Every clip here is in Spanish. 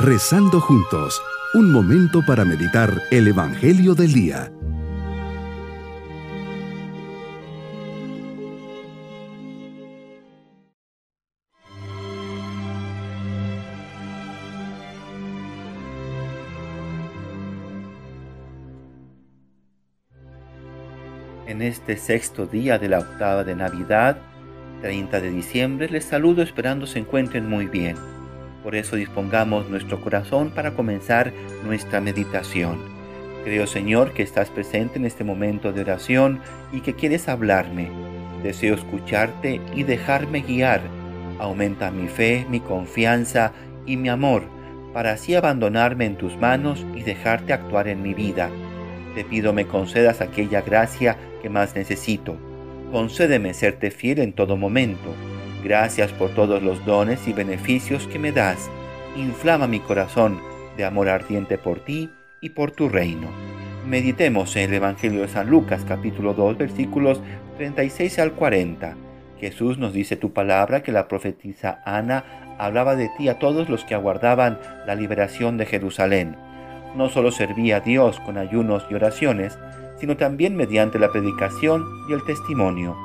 Rezando juntos, un momento para meditar el Evangelio del Día. En este sexto día de la octava de Navidad, 30 de diciembre, les saludo esperando se encuentren muy bien. Por eso dispongamos nuestro corazón para comenzar nuestra meditación. Creo, Señor, que estás presente en este momento de oración y que quieres hablarme. Deseo escucharte y dejarme guiar. Aumenta mi fe, mi confianza y mi amor, para así abandonarme en tus manos y dejarte actuar en mi vida. Te pido me concedas aquella gracia que más necesito Concédeme serte fiel en todo momento. Gracias por todos los dones y beneficios que me das. Inflama mi corazón de amor ardiente por ti y por tu reino. Meditemos en el Evangelio de San Lucas capítulo 2 versículos 36 al 40. Jesús nos dice tu palabra que la profetisa Ana hablaba de ti a todos los que aguardaban la liberación de Jerusalén. No solo servía a Dios con ayunos y oraciones, sino también mediante la predicación y el testimonio.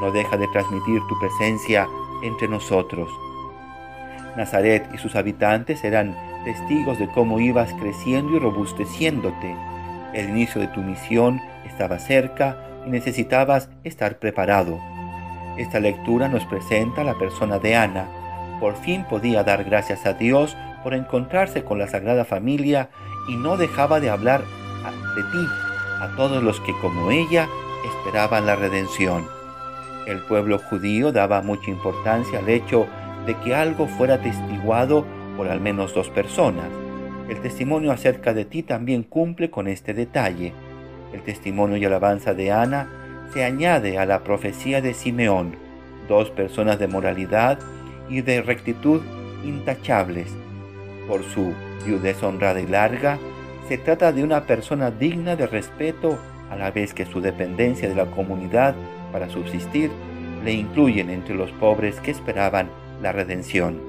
No deja de transmitir tu presencia entre nosotros. Nazaret y sus habitantes eran testigos de cómo ibas creciendo y robusteciéndote. El inicio de tu misión estaba cerca y necesitabas estar preparado. Esta lectura nos presenta la persona de Ana. Por fin podía dar gracias a Dios por encontrarse con la Sagrada Familia y no dejaba de hablar de ti a todos los que como ella esperaban la redención. El pueblo judío daba mucha importancia al hecho de que algo fuera testiguado por al menos dos personas. El testimonio acerca de ti también cumple con este detalle. El testimonio y alabanza de Ana se añade a la profecía de Simeón, dos personas de moralidad y de rectitud intachables. Por su viudez honrada y larga, se trata de una persona digna de respeto a la vez que su dependencia de la comunidad para subsistir le incluyen entre los pobres que esperaban la redención.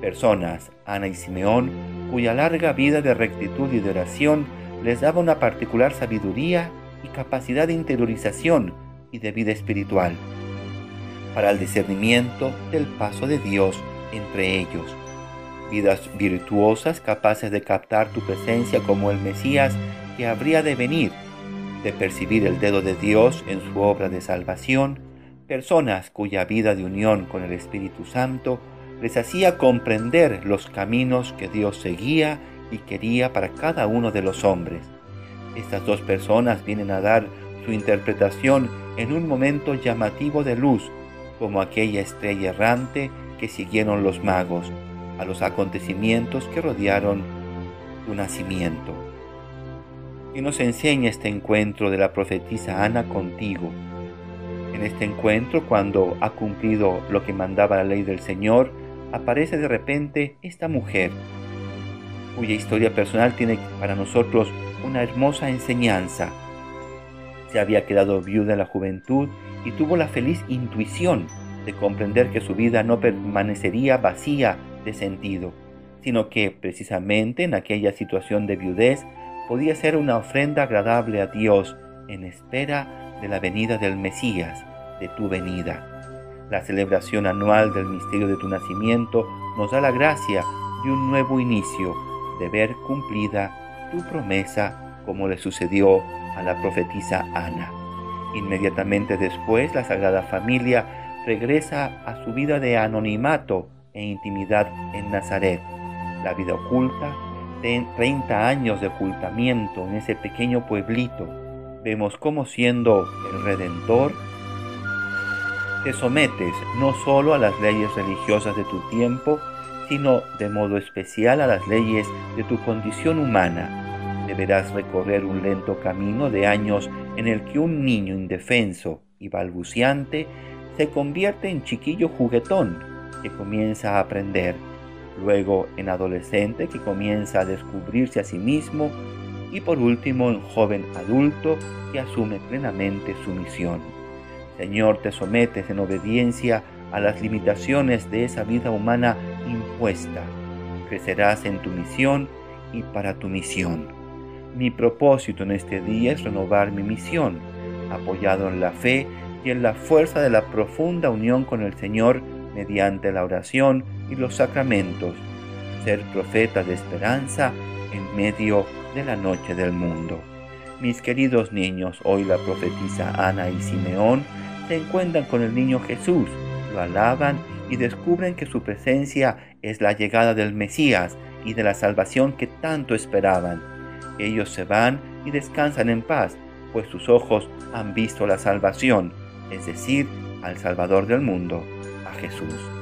Personas, Ana y Simeón, cuya larga vida de rectitud y de oración les daba una particular sabiduría y capacidad de interiorización y de vida espiritual para el discernimiento del paso de Dios entre ellos vidas virtuosas capaces de captar tu presencia como el Mesías que habría de venir, de percibir el dedo de Dios en su obra de salvación, personas cuya vida de unión con el Espíritu Santo les hacía comprender los caminos que Dios seguía y quería para cada uno de los hombres. Estas dos personas vienen a dar su interpretación en un momento llamativo de luz, como aquella estrella errante que siguieron los magos a los acontecimientos que rodearon tu nacimiento. Y nos enseña este encuentro de la profetisa Ana contigo. En este encuentro, cuando ha cumplido lo que mandaba la ley del Señor, aparece de repente esta mujer, cuya historia personal tiene para nosotros una hermosa enseñanza. Se había quedado viuda en la juventud y tuvo la feliz intuición de comprender que su vida no permanecería vacía de sentido, sino que precisamente en aquella situación de viudez podía ser una ofrenda agradable a Dios en espera de la venida del Mesías, de tu venida. La celebración anual del misterio de tu nacimiento nos da la gracia de un nuevo inicio, de ver cumplida tu promesa como le sucedió a la profetisa Ana. Inmediatamente después la Sagrada Familia regresa a su vida de anonimato e intimidad en Nazaret. La vida oculta, 30 años de ocultamiento en ese pequeño pueblito, vemos cómo siendo el Redentor, te sometes no solo a las leyes religiosas de tu tiempo, sino de modo especial a las leyes de tu condición humana. Deberás recorrer un lento camino de años en el que un niño indefenso y balbuciante se convierte en chiquillo juguetón que comienza a aprender, luego en adolescente que comienza a descubrirse a sí mismo y por último en joven adulto que asume plenamente su misión. Señor, te sometes en obediencia a las limitaciones de esa vida humana impuesta. crecerás en tu misión y para tu misión. Mi propósito en este día es renovar mi misión, apoyado en la fe y en la fuerza de la profunda unión con el Señor mediante la oración y los sacramentos, ser profeta de esperanza en medio de la noche del mundo. Mis queridos niños, hoy la profetisa Ana y Simeón se encuentran con el niño Jesús, lo alaban y descubren que su presencia es la llegada del Mesías y de la salvación que tanto esperaban. Ellos se van y descansan en paz, pues sus ojos han visto la salvación, es decir, al Salvador del mundo, a Jesús.